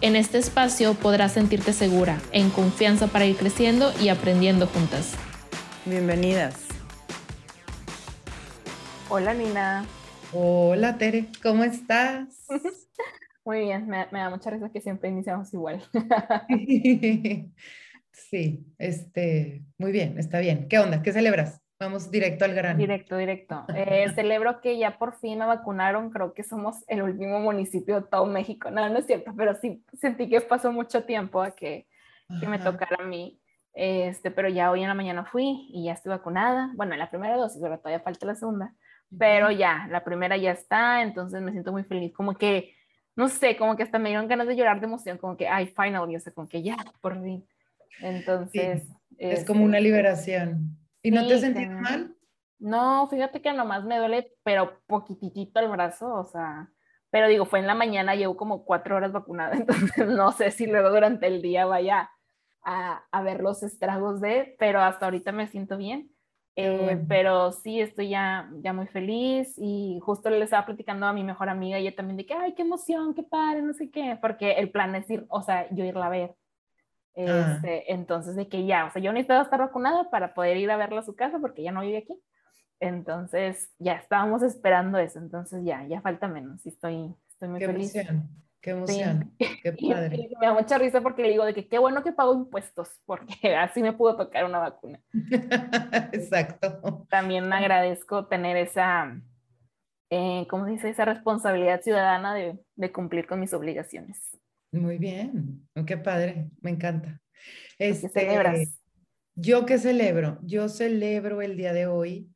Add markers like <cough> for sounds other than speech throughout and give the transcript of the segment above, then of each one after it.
En este espacio podrás sentirte segura, en confianza para ir creciendo y aprendiendo juntas. Bienvenidas. Hola Nina. Hola Tere, ¿cómo estás? <laughs> Muy bien, me, da mucha risa que siempre iniciamos igual. <laughs> sí, este, muy bien, está bien. ¿Qué onda? ¿Qué celebras? Vamos directo al grano. Directo, directo. Eh, <laughs> celebro que ya por fin me vacunaron. Creo que somos el último municipio de todo México. No, no es cierto, pero sí sentí que pasó mucho tiempo a que, que me tocara a mí. Este, pero ya hoy en la mañana fui y ya estoy vacunada. Bueno, en la primera dosis, pero todavía falta la segunda. Pero ya, la primera ya está, entonces me siento muy feliz. Como que, no sé, como que hasta me dieron ganas de llorar de emoción, como que, ay, finally, o sea, como que ya, por fin. Entonces. es como una este, liberación. ¿Y no te sentís mal? No, fíjate que nomás me duele, pero poquitito el brazo, o sea, pero digo, fue en la mañana, llevo como cuatro horas vacunada, <laughs> entonces no sé si luego durante el día vaya a, a ver los estragos de, pero hasta ahorita me siento bien. Eh, pero sí, estoy ya, ya muy feliz y justo le estaba platicando a mi mejor amiga y ella también de que, ay, qué emoción, qué padre, no sé qué, porque el plan es ir, o sea, yo irla a ver. Ah. Este, entonces, de que ya, o sea, yo necesitaba estar vacunada para poder ir a verla a su casa porque ya no vive aquí. Entonces, ya estábamos esperando eso. Entonces, ya, ya falta menos y estoy, estoy muy qué feliz. Emoción, qué emoción, qué <laughs> padre. me da mucha risa porque le digo de que qué bueno que pago impuestos porque <laughs> así me pudo tocar una vacuna. <laughs> Exacto. También agradezco tener esa, eh, ¿cómo se dice? Esa responsabilidad ciudadana de, de cumplir con mis obligaciones. Muy bien, oh, qué padre, me encanta. Este, celebras? Yo que celebro, yo celebro el día de hoy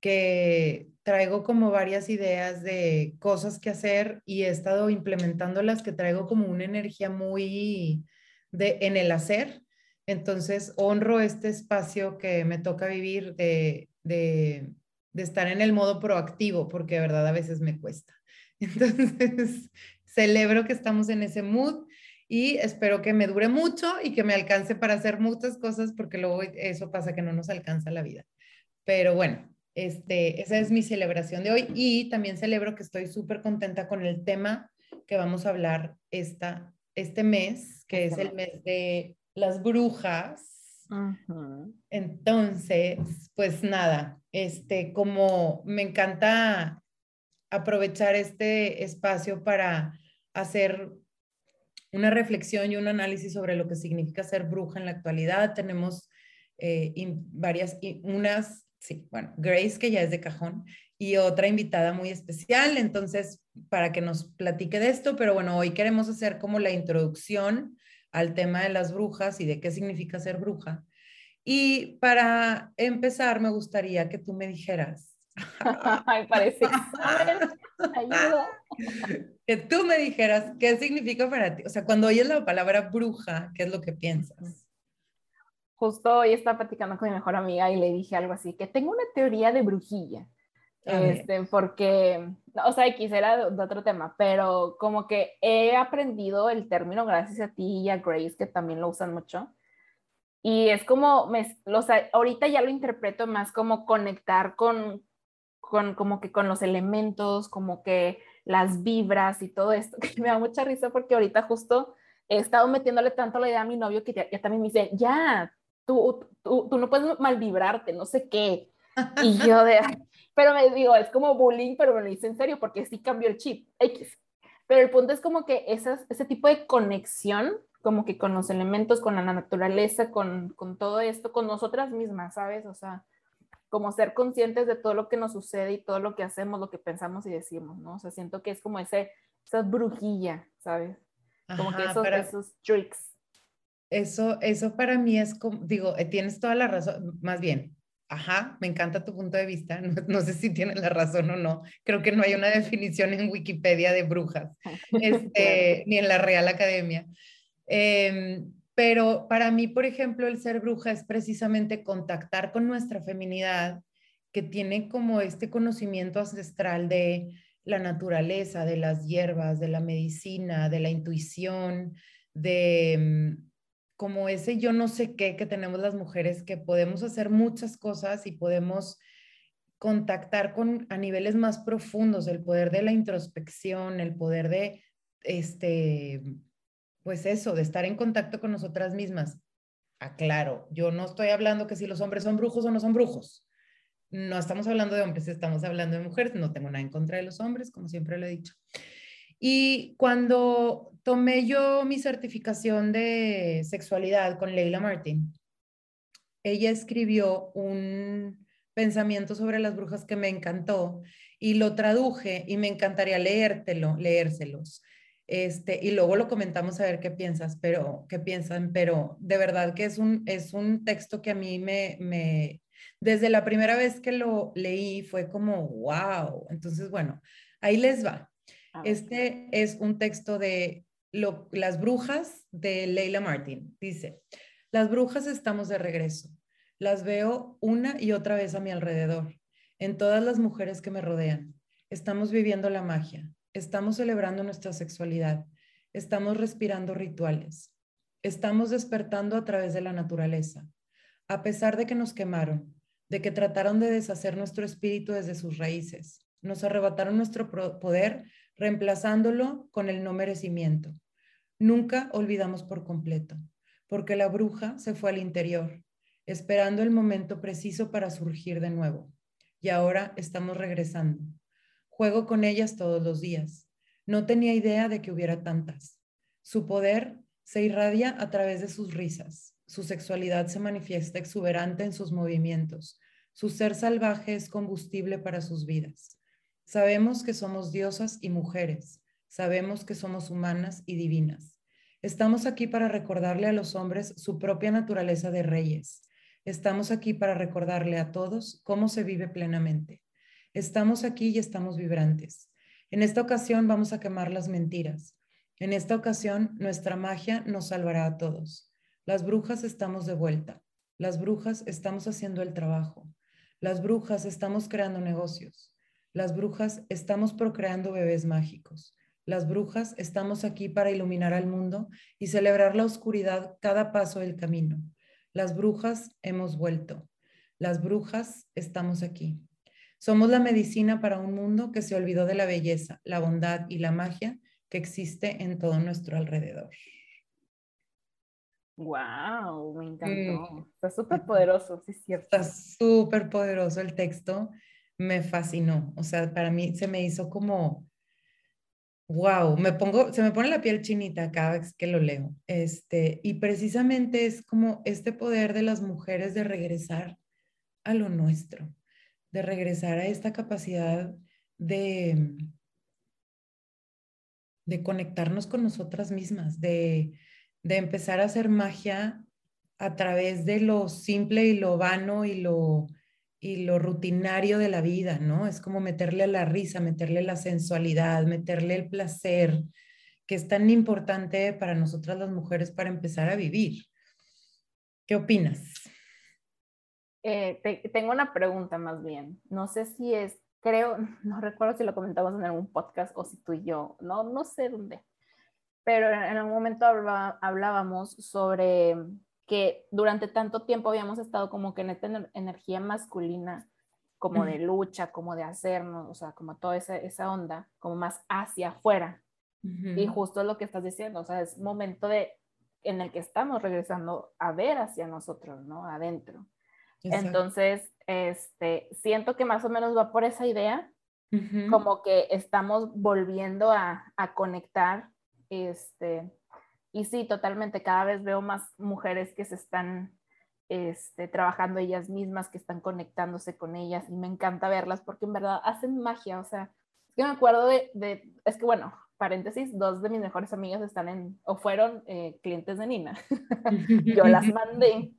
que traigo como varias ideas de cosas que hacer y he estado implementándolas que traigo como una energía muy de en el hacer. Entonces honro este espacio que me toca vivir de, de, de estar en el modo proactivo, porque de verdad a veces me cuesta. <laughs> Entonces, celebro que estamos en ese mood y espero que me dure mucho y que me alcance para hacer muchas cosas porque luego eso pasa que no nos alcanza la vida. Pero bueno, este, esa es mi celebración de hoy y también celebro que estoy súper contenta con el tema que vamos a hablar esta, este mes, que es el mes de las brujas. Entonces, pues nada, este, como me encanta aprovechar este espacio para hacer una reflexión y un análisis sobre lo que significa ser bruja en la actualidad. Tenemos eh, varias, unas, sí, bueno, Grace, que ya es de cajón, y otra invitada muy especial, entonces, para que nos platique de esto, pero bueno, hoy queremos hacer como la introducción al tema de las brujas y de qué significa ser bruja. Y para empezar, me gustaría que tú me dijeras, <laughs> Ay, parece Ayuda. <laughs> Que tú me dijeras qué significa para ti. O sea, cuando oyes la palabra bruja, ¿qué es lo que piensas? Justo hoy estaba platicando con mi mejor amiga y le dije algo así, que tengo una teoría de brujilla. Este, porque, o sea, quisiera de, otro tema, pero como que he aprendido el término gracias a ti y a Grace, que también lo usan mucho. Y es como, me, sea, ahorita ya lo interpreto más como conectar con, con como que con los elementos, como que las vibras y todo esto, <laughs> que me da mucha risa porque ahorita justo he estado metiéndole tanto la idea a mi novio que ya, también me dice, ya, tú, tú, tú, no puedes mal vibrarte, no sé qué. Y yo de, pero me digo, es como bullying, pero me lo dice en serio porque sí cambió el chip, X. Pero el punto es como que esas, ese tipo de conexión, como que con los elementos, con la naturaleza, con, con todo esto, con nosotras mismas, ¿sabes? O sea, como ser conscientes de todo lo que nos sucede y todo lo que hacemos, lo que pensamos y decimos, ¿no? O sea, siento que es como ese, esa brujilla, ¿sabes? Como que esos, esos tricks. Eso, eso para mí es como, digo, eh, tienes toda la razón, más bien, ajá, me encanta tu punto de vista, <laughs> no, sé si tienes la razón o no, creo que no hay una definición en Wikipedia de brujas, <laughs> este, ni en la Real Academia, Em, pero para mí, por ejemplo, el ser bruja es precisamente contactar con nuestra feminidad, que tiene como este conocimiento ancestral de la naturaleza, de las hierbas, de la medicina, de la intuición, de mm, como ese yo no sé qué que tenemos las mujeres, que podemos hacer muchas cosas y podemos contactar con a niveles más profundos, el poder de la introspección, el poder de, este, pues eso, de estar en contacto con nosotras mismas. Aclaro, yo no estoy hablando que si los hombres son brujos o no son brujos. No estamos hablando de hombres, estamos hablando de mujeres. No tengo nada en contra de los hombres, como siempre lo he dicho. Y cuando tomé yo mi certificación de sexualidad con Leila Martin, ella escribió un pensamiento sobre las brujas que me encantó y lo traduje y me encantaría leértelo, leérselos. Este, y luego lo comentamos a ver qué piensas, pero qué piensan, pero de verdad que es un, es un texto que a mí me, me, desde la primera vez que lo leí fue como, wow. Entonces, bueno, ahí les va. Este es un texto de Las brujas de Leila Martin. Dice, las brujas estamos de regreso. Las veo una y otra vez a mi alrededor, en todas las mujeres que me rodean. Estamos viviendo la magia, estamos celebrando nuestra sexualidad, estamos respirando rituales, estamos despertando a través de la naturaleza. A pesar de que nos quemaron, de que trataron de deshacer nuestro espíritu desde sus raíces, nos arrebataron nuestro poder reemplazándolo con el no merecimiento. Nunca olvidamos por completo, porque la bruja se fue al interior, esperando el momento preciso para surgir de nuevo. Y ahora estamos regresando. Juego con ellas todos los días. No tenía idea de que hubiera tantas. Su poder se irradia a través de sus risas. Su sexualidad se manifiesta exuberante en sus movimientos. Su ser salvaje es combustible para sus vidas. Sabemos que somos diosas y mujeres. Sabemos que somos humanas y divinas. Estamos aquí para recordarle a los hombres su propia naturaleza de reyes. Estamos aquí para recordarle a todos cómo se vive plenamente. Estamos aquí y estamos vibrantes. En esta ocasión vamos a quemar las mentiras. En esta ocasión nuestra magia nos salvará a todos. Las brujas estamos de vuelta. Las brujas estamos haciendo el trabajo. Las brujas estamos creando negocios. Las brujas estamos procreando bebés mágicos. Las brujas estamos aquí para iluminar al mundo y celebrar la oscuridad cada paso del camino. Las brujas hemos vuelto. Las brujas estamos aquí. Somos la medicina para un mundo que se olvidó de la belleza, la bondad y la magia que existe en todo nuestro alrededor. Wow, me encantó. Está súper poderoso, sí es cierto. Está súper poderoso el texto me fascinó. O sea, para mí se me hizo como, wow, me pongo, se me pone la piel chinita cada vez que lo leo. Este, y precisamente es como este poder de las mujeres de regresar a lo nuestro, de regresar a esta capacidad de, de conectarnos con nosotras mismas, de, de empezar a hacer magia a través de lo simple y lo vano y lo y lo rutinario de la vida, ¿no? Es como meterle la risa, meterle la sensualidad, meterle el placer, que es tan importante para nosotras las mujeres para empezar a vivir. ¿Qué opinas? Eh, tengo una pregunta más bien. No sé si es, creo, <laughs> no recuerdo si lo comentamos en algún podcast o si tú y yo, no, no sé dónde, pero en algún momento hablábamos sobre que durante tanto tiempo habíamos estado como que en esta energía masculina, como de lucha, como de hacernos, o sea, como toda esa, esa onda, como más hacia afuera. Y justo lo que estás diciendo, o sea, es momento de, en el que estamos regresando a ver hacia nosotros, ¿no? Adentro. Entonces, este, siento que más o menos va por esa idea, como que estamos volviendo a, a conectar, este, y sí, totalmente, cada vez veo más mujeres que se están este, trabajando ellas mismas, que están conectándose con ellas y me encanta verlas porque en verdad hacen magia, o sea, es que me acuerdo de, de es que bueno, paréntesis, dos de mis mejores amigas están en, o fueron eh, clientes de Nina, <laughs> yo las <laughs> mandé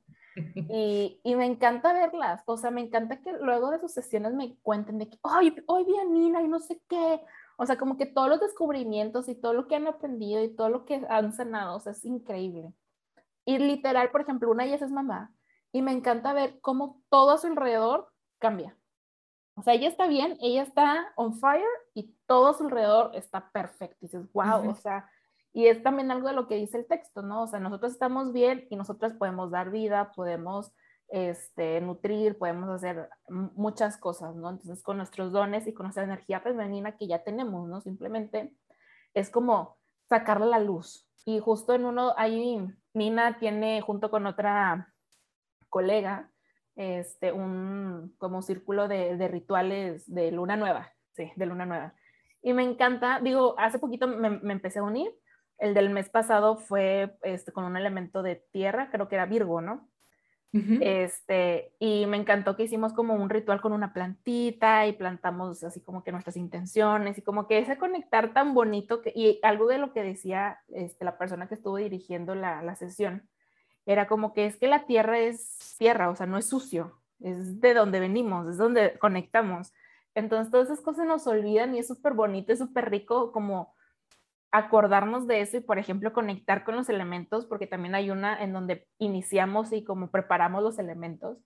y, y, me encanta verlas, o sea, me encanta que luego de sus sesiones me cuenten de que, hoy, hoy vi a Nina y no sé qué, O sea, como que todos los descubrimientos y todo lo que han aprendido y todo lo que han sanado, o sea, es increíble. Y literal, por ejemplo, una de ellas es mamá y me encanta ver cómo todo a su alrededor cambia. O sea, ella está bien, ella está on fire y todo a su alrededor está perfecto. Y dices, wow, o sea, y es también algo de lo que dice el texto, ¿no? O sea, nosotros estamos bien y nosotros podemos dar vida, podemos este, nutrir, podemos hacer muchas cosas, ¿no? Entonces, con nuestros dones y con nuestra energía femenina que ya tenemos, ¿no? Simplemente es como sacarle la luz. Y justo en uno, ahí Nina tiene junto con otra colega, este, un como círculo de, de rituales de luna nueva, sí, de luna nueva. Y me encanta, digo, hace poquito me, me empecé a unir, el del mes pasado fue este, con un elemento de tierra, creo que era Virgo, ¿no? este, y me encantó que hicimos como un ritual con una plantita y plantamos así como que nuestras intenciones y como que ese conectar tan bonito que, y algo de lo que decía este, la persona que estuvo dirigiendo la, la sesión era como que es que la tierra es tierra, o sea, no es sucio, es de donde venimos, es donde conectamos. Entonces todas esas cosas nos olvidan y es súper bonito, es súper rico como acordarnos de eso y, por ejemplo, conectar con los elementos, porque también hay una en donde iniciamos y como preparamos los elementos.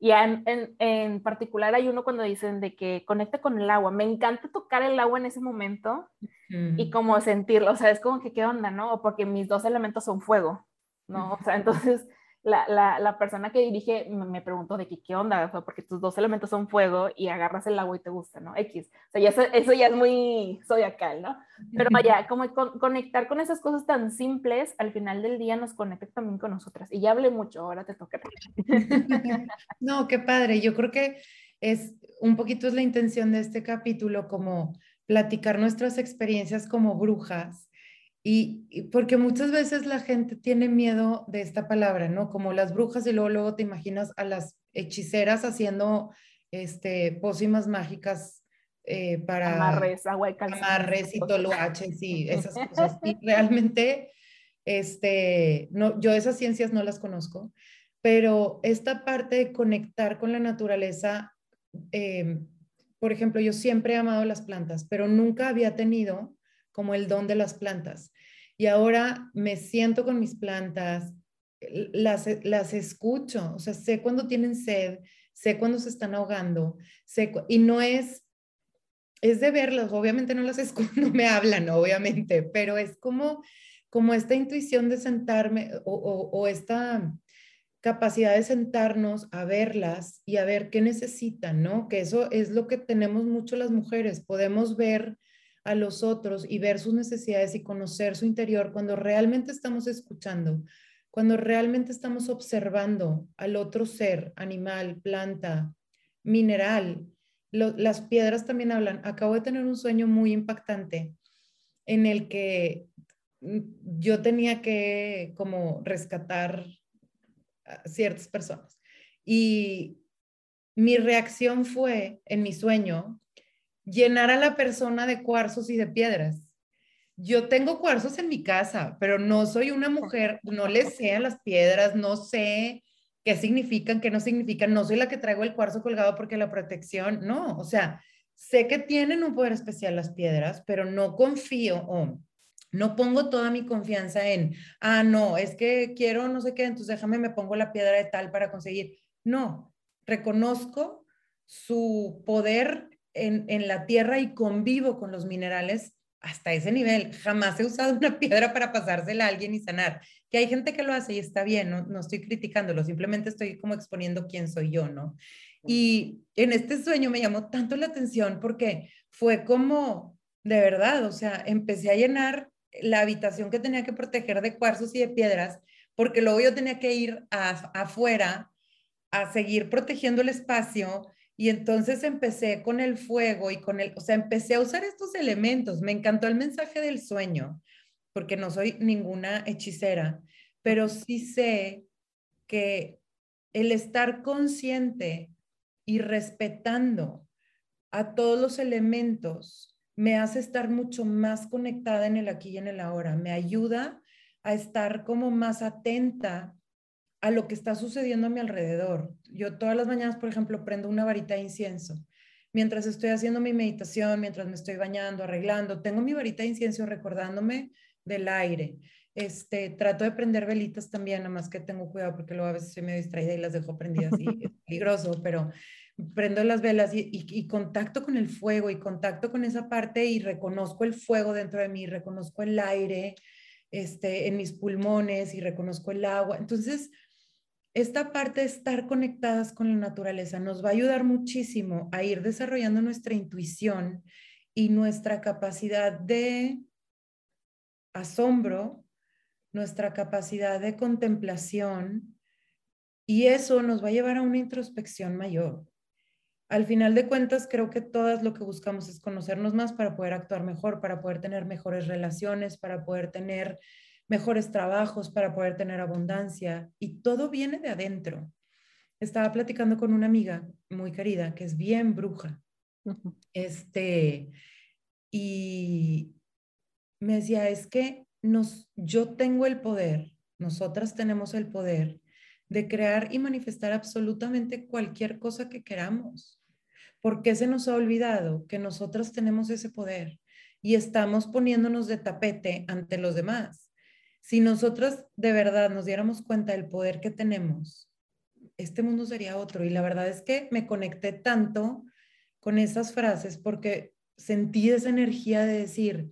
Y en, en, particular hay uno cuando dicen de que conecta con el agua. Me encanta tocar el agua en ese momento y como sentirlo, o sea, es como que qué onda, ¿no? Porque mis dos elementos son fuego, ¿no? O sea, <laughs> entonces la, la, persona que dirige me preguntó de qué, qué onda, porque tus dos elementos son fuego y agarras el agua y te gusta, ¿no? X. O sea, eso, eso ya es muy zodiacal, ¿no? Pero vaya, como conectar con esas cosas tan simples, al final del día nos conecta también con nosotras. Y ya hablé mucho, ahora te toca. <laughs> no, qué padre. Yo creo que es un poquito es la intención de este capítulo, como platicar nuestras experiencias como brujas y, porque muchas veces la gente tiene miedo de esta palabra, ¿no? Como las brujas y luego, luego te imaginas a las hechiceras haciendo este, pócimas mágicas eh, para... Amarres, agua y Amarres y toloaches y esas <laughs> cosas. Y realmente, este, no, yo esas ciencias no las conozco, pero esta parte de conectar con la naturaleza, eh, por ejemplo, yo siempre he amado las plantas, pero nunca había tenido como el don de las plantas. Y ahora me siento con mis plantas, las, las escucho, o sea, sé cuando tienen sed, sé cuando se están ahogando, sé, y no es, es de verlas, obviamente no las <laughs> escucho, no me hablan, obviamente, pero es como, como esta intuición de sentarme o, o esta capacidad de sentarnos a verlas y a ver qué necesitan, ¿no? Que eso es lo que tenemos mucho las mujeres, podemos ver a los otros y ver sus necesidades y conocer su interior cuando realmente estamos escuchando, cuando realmente estamos observando al otro ser, animal, planta, mineral. las piedras también hablan. Acabo de tener un sueño muy impactante en el que mm, yo tenía que como rescatar a ciertas personas. Y mi reacción fue en mi sueño llenar a la persona de cuarzos y de piedras. Yo tengo cuarzos en mi casa, pero no soy una mujer, no le sé a las piedras, no sé qué significan, qué no significan, no soy la que traigo el cuarzo colgado porque la protección, no, o sea, sé que tienen un poder especial las piedras, pero no confío o no pongo toda mi confianza en, ah, no, es que quiero no sé qué, entonces déjame, me pongo la piedra de tal para conseguir. No, reconozco su poder en, la tierra y convivo con los minerales hasta ese nivel. Jamás he usado una <laughs> piedra para pasársela a alguien y sanar. Que hay gente que lo hace y está bien, no, no estoy criticándolo, simplemente estoy como exponiendo quién soy yo, ¿no? Y en este sueño me llamó tanto la atención porque fue como, de verdad, o sea, empecé a llenar la habitación que tenía que proteger de cuarzos y de piedras, porque luego yo tenía que ir afuera a seguir protegiendo el espacio y entonces empecé con el fuego y con el, o sea, empecé a usar estos elementos. Me encantó el mensaje del sueño, porque no soy ninguna hechicera, pero sí sé que el estar consciente y respetando a todos los elementos me hace estar mucho más conectada en el aquí y en el ahora. Me ayuda a estar como más atenta a lo que está sucediendo a mi alrededor. Yo todas las mañanas, por ejemplo, prendo una varita de incienso mientras estoy haciendo mi meditación, mientras me estoy bañando, arreglando, tengo mi varita de incienso recordándome del aire. Este, trato de prender velitas también, nada más que tengo cuidado porque luego a veces soy medio distraída y las dejo prendidas y es <laughs> peligroso, pero prendo las velas y, y, contacto con el fuego y contacto con esa parte y reconozco el fuego dentro de mí, reconozco el aire este, en mis pulmones y reconozco el agua. Entonces, esta parte de estar conectadas con la naturaleza nos va a ayudar muchísimo a ir desarrollando nuestra intuición y nuestra capacidad de asombro, nuestra capacidad de contemplación, y eso nos va a llevar a una introspección mayor. Al final de cuentas, creo que todas lo que buscamos es conocernos más para poder actuar mejor, para poder tener mejores relaciones, para poder tener mejores trabajos, para poder tener abundancia. Y todo viene de adentro. Estaba platicando con una amiga muy querida que es bien bruja. Este, y me decía, es que nos, yo tengo el poder, nosotras tenemos el poder de crear y manifestar absolutamente cualquier cosa que queramos. ¿Por qué se nos ha olvidado que nosotras tenemos ese poder y estamos poniéndonos de tapete ante los demás? Si nosotras de verdad nos diéramos cuenta del poder que tenemos, este mundo sería otro. Y la verdad es que me conecté tanto con esas frases porque sentí esa energía de decir,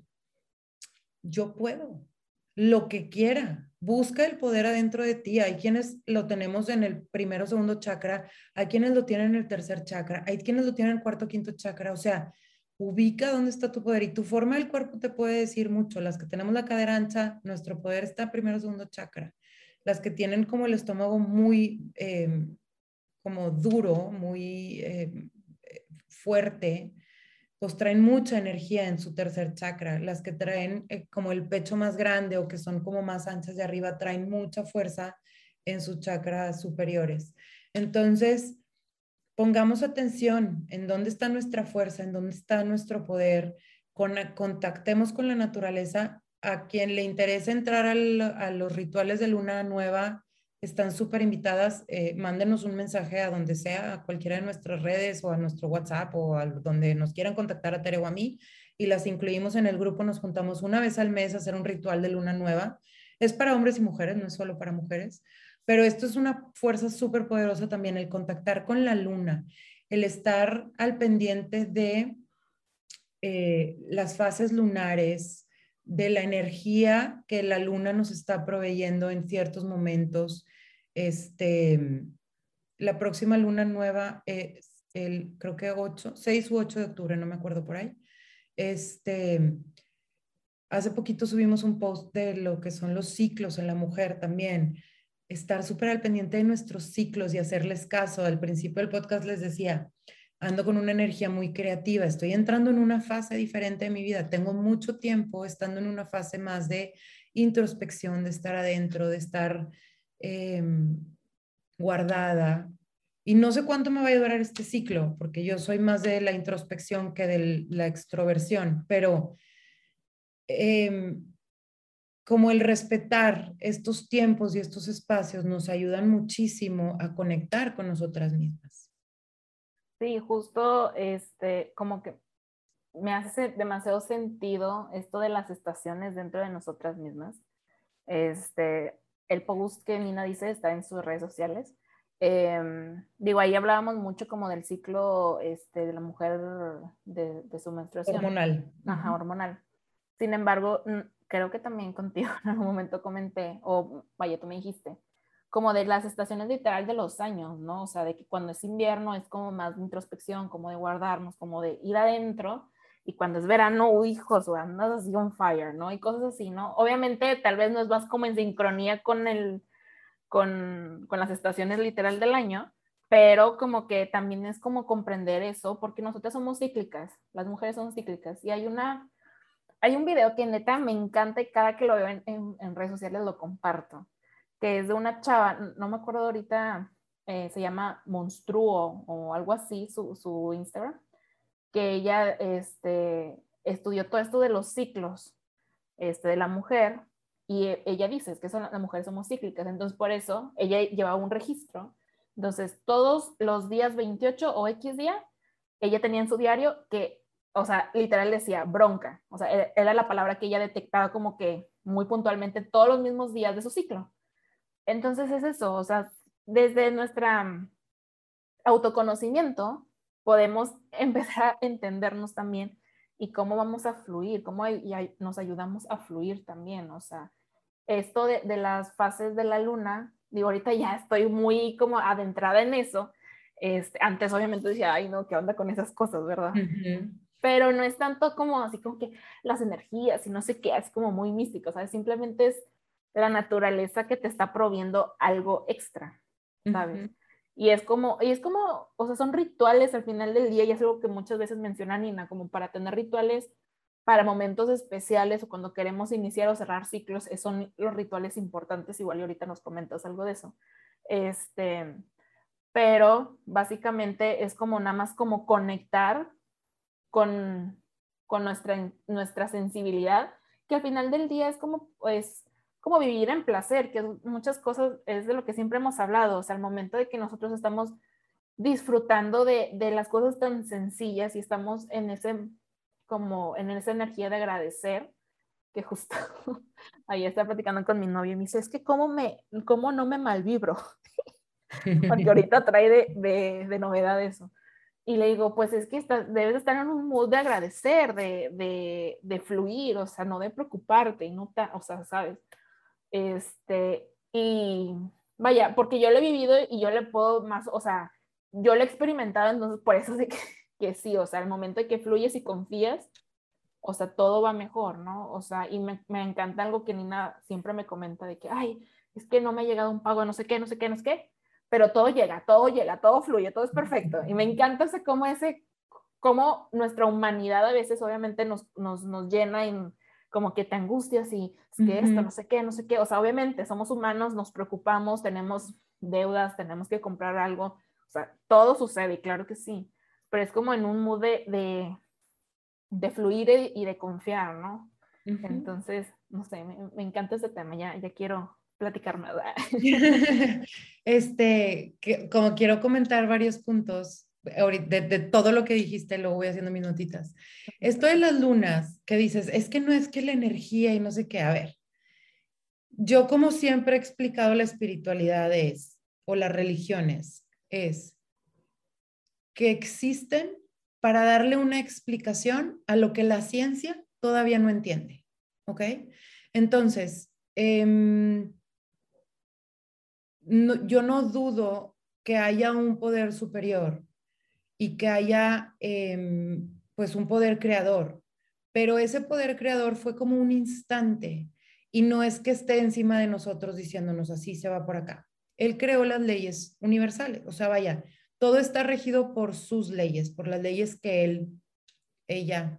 yo puedo, lo que quiera. Busca el poder adentro de ti. Hay quienes lo tenemos en el primero segundo chakra, hay quienes lo tienen en el tercer chakra, hay quienes lo tienen en el cuarto quinto chakra. O sea, ubica dónde está tu poder y tu forma del cuerpo te puede decir mucho. Las que tenemos la cadera ancha, nuestro poder está primero segundo chakra. Las que tienen como el estómago muy em, como duro, muy em, fuerte, pues traen mucha energía en su tercer chakra. Las que traen eh, como el pecho más grande o que son como más anchas de arriba traen mucha fuerza en sus chakras superiores. Entonces, pongamos atención en dónde está nuestra fuerza, en dónde está nuestro poder. Con, contactemos con la naturaleza. A quien le interese entrar a los rituales de luna nueva, están súper invitadas. Eh, mándenos un mensaje a donde sea, a cualquiera de nuestras redes o a nuestro WhatsApp o a donde nos quieran contactar a Tere o a mí y las incluimos en el grupo. Nos juntamos una vez al mes a hacer un ritual de luna nueva. Es para hombres y mujeres, no es solo para mujeres, pero esto es una fuerza súper poderosa también, el contactar con la luna, el estar al pendiente de eh, las fases lunares, de la energía que la luna nos está proveyendo en ciertos momentos. Este, la próxima luna nueva es el, creo que 8, 6 u 8 de octubre, no me acuerdo por ahí. Este, hace poquito subimos un post de lo que son los ciclos en la mujer también. Estar súper al pendiente de nuestros ciclos y hacerles caso. Al principio del podcast les decía, ando con una energía muy creativa, estoy entrando en una fase diferente de mi vida, tengo mucho tiempo estando en una fase más de introspección, de estar adentro, de estar em, guardada. Y no sé cuánto me va a durar este ciclo, porque yo soy más de la introspección que de la extroversión, pero em, como el respetar estos tiempos y estos espacios nos ayudan muchísimo a conectar con nosotras mismas. Sí, justo, este, como que me hace demasiado sentido esto de las estaciones dentro de nosotras mismas. Este, el post que Nina dice está en sus redes sociales. Em, digo, ahí hablábamos mucho como del ciclo este, de la mujer de, de su menstruación. Hormonal. Ajá, hormonal. Sin embargo, creo que también contigo <laughs> en algún momento comenté, o vaya, tú me dijiste, como de las estaciones literal de los años, ¿no? O sea, de que cuando es invierno es como más de introspección, como de guardarnos, como de ir adentro, y cuando es verano, uy, hijos, andas así on fire, ¿no? Y cosas así, ¿no? Obviamente, tal vez no es más como en sincronía con el, con, con las estaciones literal del año, pero como que también es como comprender eso, porque nosotras somos cíclicas, las mujeres son cíclicas, y hay una, hay un video que neta me encanta y cada que lo veo en, redes sociales lo comparto, que es de una chava, no me acuerdo ahorita, eh, se llama Monstruo o algo así, su, su, Instagram, que ella este, estudió todo esto de los ciclos este, de la mujer y e, ella dice que son, las mujeres somos cíclicas, entonces por eso ella llevaba un registro. Entonces, todos los días 28 o X día, ella tenía en su diario que, o sea, literal decía bronca, o sea, e, era la palabra que ella detectaba como que muy puntualmente todos los mismos días de su ciclo. Entonces es eso, o sea, desde nuestra mm, autoconocimiento podemos <laughs> empezar a entendernos también y cómo vamos a fluir, cómo nos ayudamos a fluir también, o sea, esto de, las fases de la luna, digo, ahorita ya estoy muy como adentrada en eso, este, antes obviamente decía, ay no, ¿qué onda con esas cosas, verdad? Pero no es tanto como así como que las energías y no sé qué, es como muy místico, ¿sabes? Simplemente es la naturaleza que te está proviendo algo extra, ¿sabes? Y es como, y es como, o sea, son rituales al final del día y es algo que muchas veces menciona Nina, como para tener rituales para momentos especiales o cuando queremos iniciar o cerrar ciclos, son los rituales importantes, igual y ahorita nos comentas algo de eso. Este, pero básicamente es como nada más como conectar con, con nuestra, nuestra sensibilidad, que al final del día es como, pues, como vivir en placer, que muchas cosas es de lo que siempre hemos hablado, o sea, al momento de que nosotros estamos disfrutando de, de las cosas tan sencillas y estamos en ese, como en esa energía de agradecer, que justo <laughs> ahí está platicando con mi novio y me dice, es que cómo, me, cómo no me malvibro, <laughs> porque <laughs> ahorita trae de, de, de novedad eso. Y le digo, pues es que debes estar en un mood de agradecer, de, de, de, fluir, o sea, no de preocuparte, y no o sea, ¿sabes? Este, y vaya, porque yo lo he vivido y yo le puedo más, o sea, yo lo he experimentado, entonces por eso sé que, <laughs> que sí, o sea, el momento de que fluyes y confías, o sea, todo va mejor, ¿no? O sea, y me, me, encanta algo que Nina siempre me comenta de que, ay, es que no me ha llegado un pago, no sé qué, no sé qué, no sé qué, pero todo llega, todo llega, todo fluye, todo es perfecto. Y me encanta ese, cómo ese, cómo nuestra humanidad a veces obviamente nos, nos, nos llena en como que te angustias y es que esto, no sé qué, no sé qué. O sea, obviamente somos humanos, nos preocupamos, tenemos deudas, tenemos que comprar algo. O sea, todo sucede, y claro que sí. Pero es como en un mood de, de, fluir y de confiar, ¿no? Entonces, no sé, me, encanta ese tema, ya, ya quiero platicar más. <laughs> este, que, como quiero comentar varios puntos, de, todo lo que dijiste, luego voy haciendo mis notitas. Esto de las lunas, que dices, es que no es que la energía y no sé qué, a ver, yo como siempre he explicado la espiritualidad es, o las religiones, es que existen para darle una explicación a lo que la ciencia todavía no entiende, ¿ok? Entonces, yo no dudo que haya un poder superior y que haya em, pues un poder creador. Pero ese poder creador fue como un instante y no es que esté encima de nosotros diciéndonos así se va por acá. Él creó las leyes universales, o sea, vaya, todo está regido por sus leyes, por las leyes que él, ella,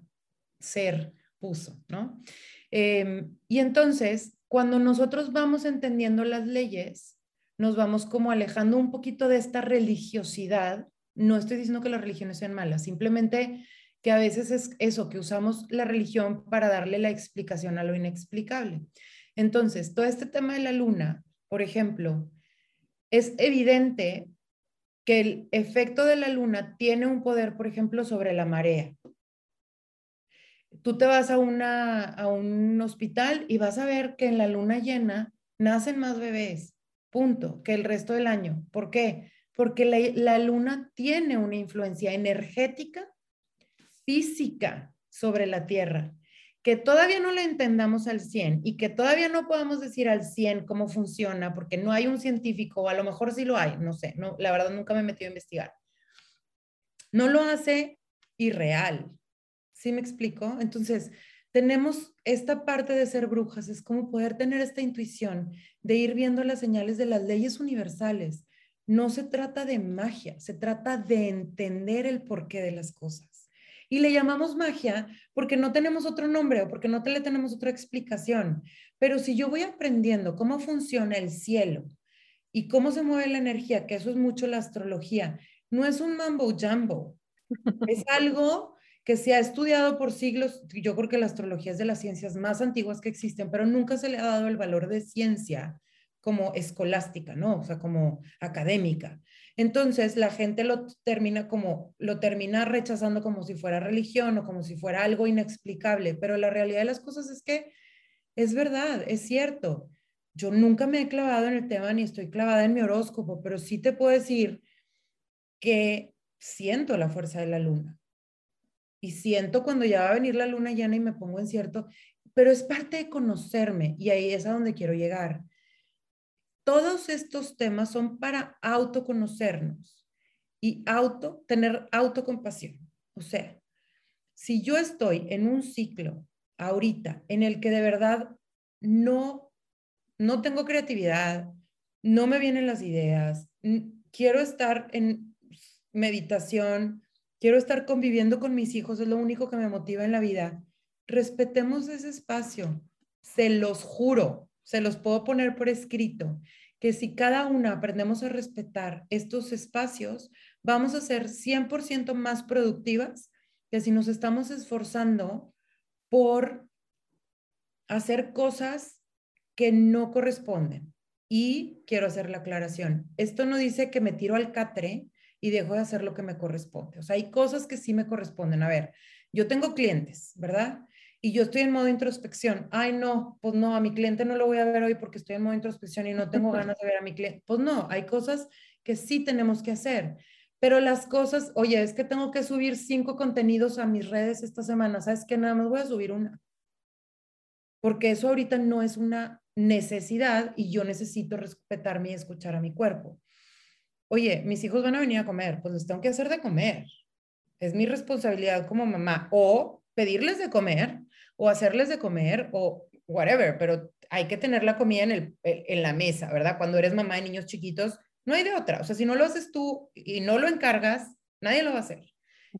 ser puso, ¿no? Em, y entonces, cuando nosotros vamos entendiendo las leyes, nos vamos como alejando un poquito de esta religiosidad no estoy diciendo que las religiones sean malas, simplemente que a veces es eso, que usamos la religión para darle la explicación a lo inexplicable. Entonces, todo este tema de la luna, por ejemplo, es evidente que el efecto de la luna tiene un poder, por ejemplo, sobre la marea. Tú te vas a, una, a un hospital y vas a ver que en la luna llena nacen más bebés, punto, que el resto del año. ¿Por qué? porque la, luna tiene una influencia energética, física sobre la Tierra, que todavía no la entendamos al 100 y que todavía no podamos decir al 100 cómo funciona, porque no hay un científico, o a lo mejor sí lo hay, no sé, no, la verdad nunca me he metido a investigar. No lo hace irreal. ¿Sí me explico? Entonces, tenemos esta parte de ser brujas, es como poder tener esta intuición de ir viendo las señales de las leyes universales no se trata de magia, se trata de entender el porqué de las cosas. Y le llamamos magia porque no tenemos otro nombre o porque no le tenemos otra explicación. Pero si yo voy aprendiendo cómo funciona el cielo y cómo se mueve la energía, que eso es mucho la astrología, no es un mambo jumbo, es <laughs> algo que se ha estudiado por siglos. Yo creo que la astrología es de las ciencias más antiguas que existen, pero nunca se le ha dado el valor de ciencia como escolástica, ¿no? O sea, como académica. Entonces la gente lo termina como, lo termina rechazando como si fuera religión o como si fuera algo inexplicable, pero la realidad de las cosas es que es verdad, es cierto. Yo nunca me he clavado en el tema ni estoy clavada en mi horóscopo, pero sí te puedo decir que siento la fuerza de la luna. Y siento cuando ya va a venir la luna llena y me pongo en cierto, pero es parte de conocerme y ahí es a donde quiero llegar. Todos estos temas son para autoconocernos y auto tener autocompasión. O sea, si yo estoy en un ciclo ahorita en el que de verdad no no tengo creatividad, no me vienen las ideas, quiero estar en meditación, quiero estar conviviendo con mis hijos, es lo único que me motiva en la vida. Respetemos ese espacio, se los juro, se los puedo poner por escrito, que si cada una aprendemos a respetar estos espacios, vamos a ser 100% más productivas que si nos estamos esforzando por hacer cosas que no corresponden. Y quiero hacer la aclaración. Esto no dice que me tiro al catre y dejo de hacer lo que me corresponde. O sea, hay cosas que sí me corresponden. A ver, yo tengo clientes, ¿verdad? Y yo estoy en modo introspección. Ay, no, pues no, a mi cliente no lo voy a ver hoy porque estoy en modo introspección y no tengo ganas de ver a mi cliente. Pues no, hay cosas que sí tenemos que hacer. Pero las cosas, oye, es que tengo que subir cinco contenidos a mis redes esta semana. ¿Sabes qué? Nada más voy a subir una. Porque eso ahorita no es una necesidad y yo necesito respetarme y escuchar a mi cuerpo. Oye, mis hijos van a venir a comer, pues les tengo que hacer de comer. Es mi responsabilidad como mamá o pedirles de comer o hacerles de comer o whatever, pero hay que tener la comida en, el, en la mesa, ¿verdad? Cuando eres mamá de niños chiquitos, no hay de otra. O sea, si no lo haces tú y no lo encargas, nadie lo va a hacer.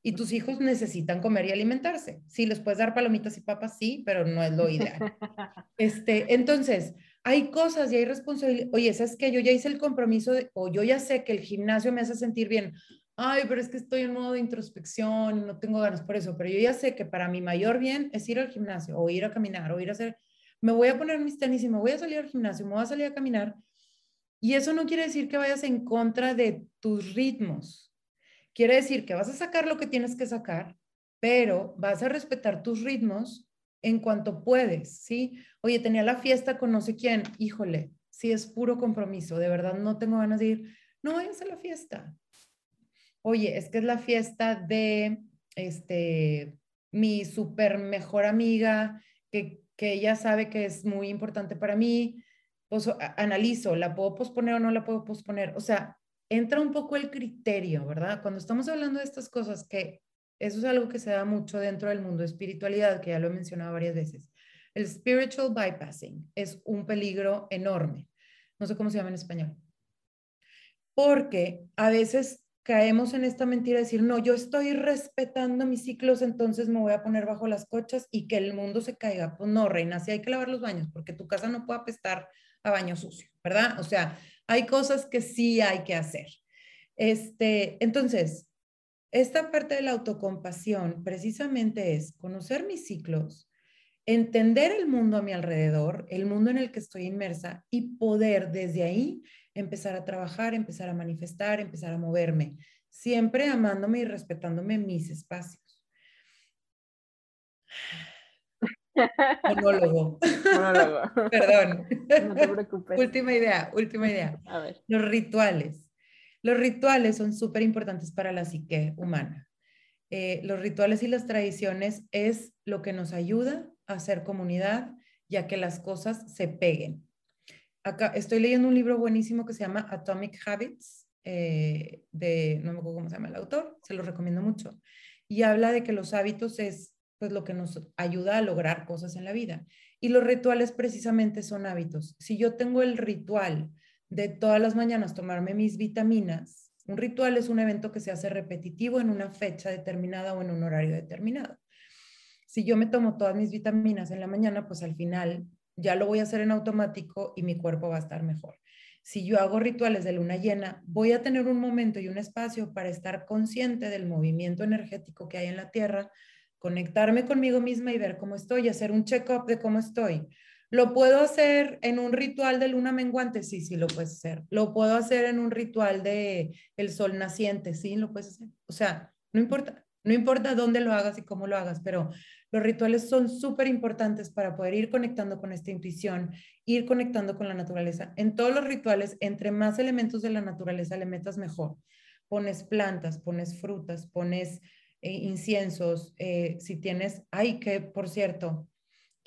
Y tus hijos necesitan comer y alimentarse. Sí, les puedes dar palomitas y papas, sí, pero no es lo ideal. <laughs> Este, entonces, hay cosas y hay responsabilidad. Oye, ¿sabes que Yo ya hice el compromiso de, o yo ya sé que el gimnasio me hace sentir bien. Ay, pero es que estoy en modo de introspección, no tengo ganas por eso, pero yo ya sé que para mi mayor bien es ir al gimnasio o ir a caminar o ir a hacer, me voy a poner mis tenis y me voy a salir al gimnasio, me voy a salir a caminar. Y eso no quiere decir que vayas en contra de tus ritmos Quiere decir que vas a sacar lo que tienes que sacar, pero vas a respetar tus ritmos en cuanto puedes, ¿sí? Oye, tenía la fiesta con no sé quién, híjole, si es puro compromiso, de verdad no tengo ganas de ir, no vayas a la fiesta. Oye, es que es la fiesta de este mi super mejor amiga, que, que ella sabe que es muy importante para mí, pues analizo, ¿la puedo posponer o no la puedo posponer? O sea, entra un poco el criterio, ¿verdad? Cuando estamos hablando de estas cosas, que eso es algo que se da mucho dentro del mundo de espiritualidad, que ya lo he mencionado varias veces. El spiritual bypassing es un peligro enorme. No sé cómo se llama en español. Porque a veces caemos en esta mentira de decir, no, yo estoy respetando mis ciclos, entonces me voy a poner bajo las cochas y que el mundo se caiga. Pues no, reina, sí hay que lavar los baños porque tu casa no puede apestar a baño sucio, ¿verdad? O sea, hay cosas que sí hay que hacer. Este, entonces, esta parte de la autocompasión precisamente es conocer mis ciclos, entender el mundo a mi alrededor, el mundo en el que estoy inmersa y poder desde ahí empezar a trabajar, empezar a manifestar, empezar a moverme, siempre amándome y respetándome mis espacios. Monólogo. Monólogo. <laughs> Perdón. No te preocupes. última idea, última idea. A ver. Los rituales. Los rituales son súper importantes para la psique humana. Eh, los rituales y las tradiciones es lo que nos ayuda a hacer comunidad ya que las cosas se peguen. Acá estoy leyendo un libro buenísimo que se llama Atomic Habits, eh, de, no me acuerdo cómo se llama el autor, se lo recomiendo mucho. Y habla de que los hábitos es pues lo que nos ayuda a lograr cosas en la vida. Y los rituales precisamente son hábitos. Si yo tengo el ritual de todas las mañanas tomarme mis vitaminas, un ritual es un evento que se hace repetitivo en una fecha determinada o en un horario determinado. Si yo me tomo todas mis vitaminas en la mañana, pues al final ya lo voy a hacer en automático y mi cuerpo va a estar mejor. Si yo hago rituales de luna llena, voy a tener un momento y un espacio para estar consciente del movimiento energético que hay en la Tierra, conectarme conmigo misma y ver cómo estoy, hacer un check-up de cómo estoy. ¿Lo puedo hacer en un ritual de luna menguante? Sí, sí, lo puedes hacer. ¿Lo puedo hacer en un ritual de el sol naciente? Sí, lo puedes hacer. O sea, no importa, no importa dónde lo hagas y cómo lo hagas, pero los rituales son súper importantes para poder ir conectando con esta intuición, ir conectando con la naturaleza. En todos los rituales, entre más elementos de la naturaleza le metas mejor. Pones plantas, pones frutas, pones eh, inciensos. Eh, si tienes, ay, que por cierto,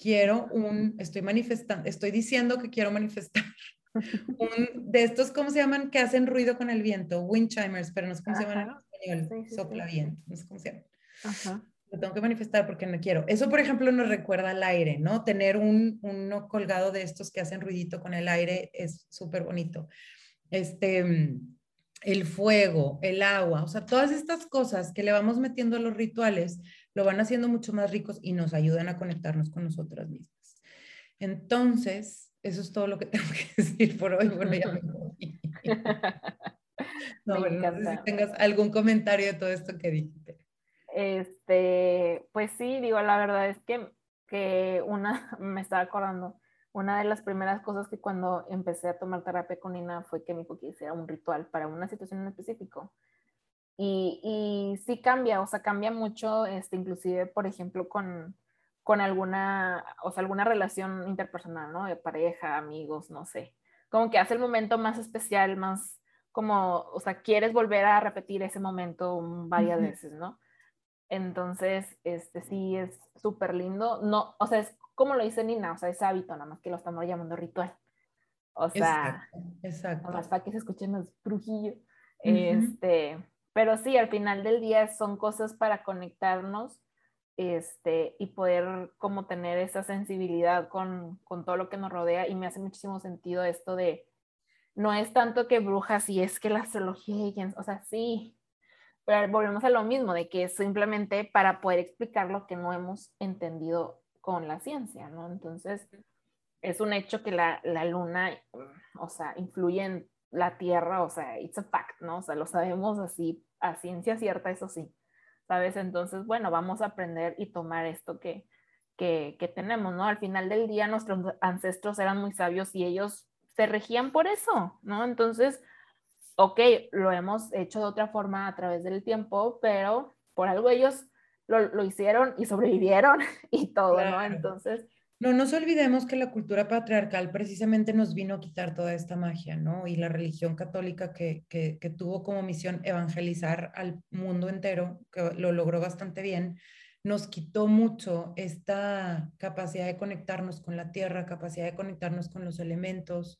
quiero un, estoy manifestando, estoy diciendo que quiero manifestar <laughs> un, de estos, ¿cómo se llaman? Que hacen ruido con el viento, wind chimers, pero no sé cómo se llaman en español, sopla viento, no sé cómo se llama. Ajá lo tengo que manifestar porque no quiero. Eso, por ejemplo, nos recuerda al aire, ¿no? Tener un, uno colgado de estos que hacen ruidito con el aire es súper bonito. Este, el fuego, el agua, o sea, todas estas cosas que le vamos metiendo a los rituales lo van haciendo mucho más ricos y nos ayudan a conectarnos con nosotras mismas. Entonces, eso es todo lo que <laughs> tengo que decir por hoy. Bueno, ya me <laughs> <laughs> No, bueno, no sé si tengas algún comentario de todo esto que dijiste. Este, pues sí, digo, la verdad es que, que una, me estaba acordando, una de las primeras cosas que cuando empecé a tomar terapia con Nina fue que me dijo que hiciera un ritual para una situación en específico. Y, y sí cambia, o sea, cambia mucho, este, inclusive, por ejemplo, con, con alguna, o sea, alguna relación interpersonal, ¿no? De pareja, amigos, no sé. Como que hace el momento más especial, más como, o sea, quieres volver a repetir ese momento varias veces, ¿no? Entonces, este sí es súper lindo. No, o sea, es como lo dice Nina, o sea, es hábito, nada más que lo estamos llamando ritual. O sea, exacto, nada más para que se escuchen los brujillos. Este, pero sí, al final del día son cosas para conectarnos este, y poder como tener esa sensibilidad con, con todo lo que nos rodea y me hace muchísimo sentido esto de, no es tanto que brujas y es que la astrología, o sea, sí, pero volvemos a lo mismo, de que es simplemente para poder explicar lo que no hemos entendido con la ciencia, ¿no? Entonces, es un hecho que la, la luna, o sea, influye en la Tierra, o sea, it's a fact, ¿no? O sea, lo sabemos así, a ciencia cierta, eso sí, ¿sabes? Entonces, bueno, vamos a aprender y tomar esto que, que, que tenemos, ¿no? Al final del día, nuestros ancestros eran muy sabios y ellos se regían por eso, ¿no? Entonces, ok, lo hemos hecho de otra forma a través del tiempo, pero por algo ellos lo, hicieron y sobrevivieron <laughs> y todo, ¿no? Entonces... No nos olvidemos que la cultura patriarcal precisamente nos vino a quitar toda esta magia, ¿no? Y la religión católica que, que, tuvo como misión evangelizar al mundo entero, que lo logró bastante bien, nos quitó mucho esta capacidad de conectarnos con la tierra, capacidad de conectarnos con los elementos.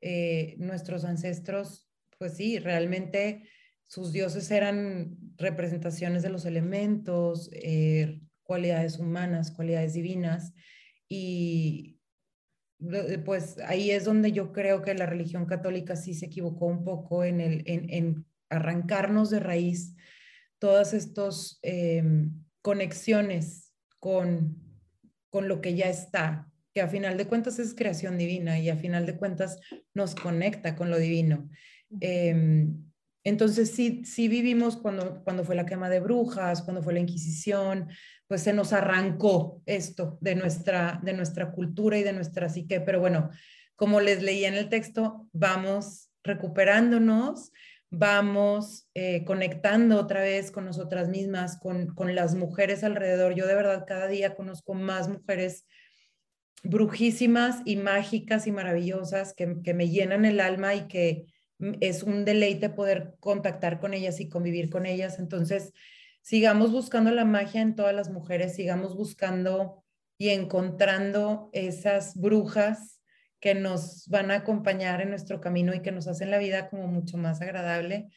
Eh, nuestros ancestros pues sí, realmente sus dioses eran representaciones de los elementos, eh, cualidades humanas, cualidades divinas, y pues ahí es donde yo creo que la religión católica sí se equivocó un poco en, el, en, arrancarnos de raíz todas estas em, conexiones con, con lo que ya está, que a final de cuentas es creación divina y a final de cuentas nos conecta con lo divino. Em, entonces sí, sí vivimos cuando, cuando fue la quema de brujas, cuando fue la Inquisición, pues se nos arrancó esto de nuestra, de nuestra cultura y de nuestra psique. Pero bueno, como les leía en el texto, vamos recuperándonos, vamos eh, conectando otra vez con nosotras mismas, con, con las mujeres alrededor. Yo de verdad cada día conozco más mujeres brujísimas y mágicas y maravillosas que, que me llenan el alma y que es un deleite poder contactar con ellas y convivir con ellas. Entonces, sigamos buscando la magia en todas las mujeres, sigamos buscando y encontrando esas brujas que nos van a acompañar en nuestro camino y que nos hacen la vida como mucho más agradable.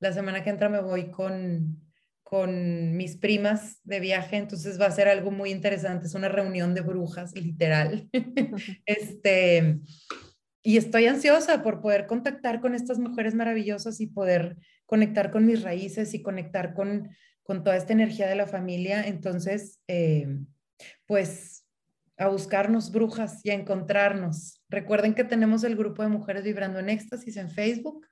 La semana que entra me voy con, con mis primas de viaje, entonces va a ser algo muy interesante, es una reunión de brujas, literal. <laughs> este, y estoy ansiosa por poder contactar con estas mujeres maravillosas y poder conectar con mis raíces y conectar con, con toda esta energía de la familia. Entonces, eh, pues a buscarnos brujas y a encontrarnos. Recuerden que tenemos el grupo de Mujeres Vibrando en Éxtasis en Facebook,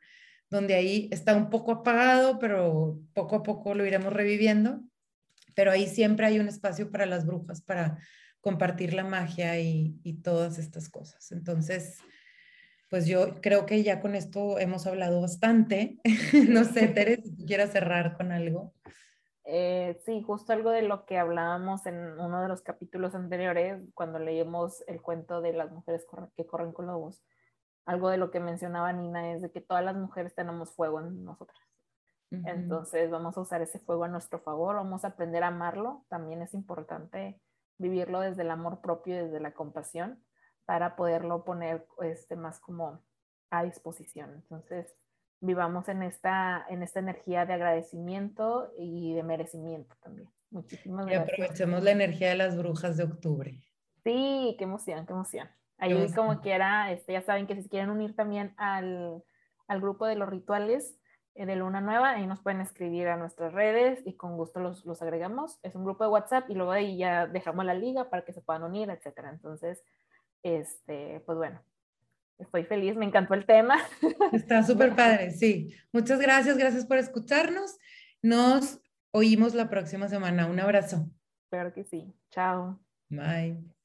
donde ahí está un poco apagado, pero poco a poco lo iremos reviviendo. Pero ahí siempre hay un espacio para las brujas, para compartir la magia y, y todas estas cosas. Entonces, pues yo creo que ya con esto hemos hablado bastante. <laughs> no sé, Tere, si quieras cerrar con algo. Eh, sí, justo algo de lo que hablábamos en uno de los capítulos anteriores, cuando leímos el cuento de las mujeres que corren con lobos. Algo de lo que mencionaba Nina es de que todas las mujeres tenemos fuego en nosotras. Entonces vamos a usar ese fuego a nuestro favor, vamos a aprender a amarlo. También es importante vivirlo desde el amor propio, desde la compasión, para poderlo poner este, más como a disposición. Entonces, vivamos en esta, en esta energía de agradecimiento y de merecimiento también. Muchísimas gracias. Y aprovechemos la energía de las brujas de octubre. Sí, qué emoción, qué emoción. Ahí como quiera, este, ya saben que si quieren unir también al, al grupo de los rituales eh, de Luna Nueva, ahí nos pueden escribir a nuestras redes y con gusto los, los agregamos. Es un grupo de WhatsApp y luego ahí ya dejamos la liga para que se puedan unir, etcétera. Entonces, este, pues bueno, Estoy feliz, me encantó el tema. <laughs> Está súper padre, sí. Muchas gracias, gracias por escucharnos. Nos oímos la próxima semana. Un abrazo. Claro que sí. Chao. Bye.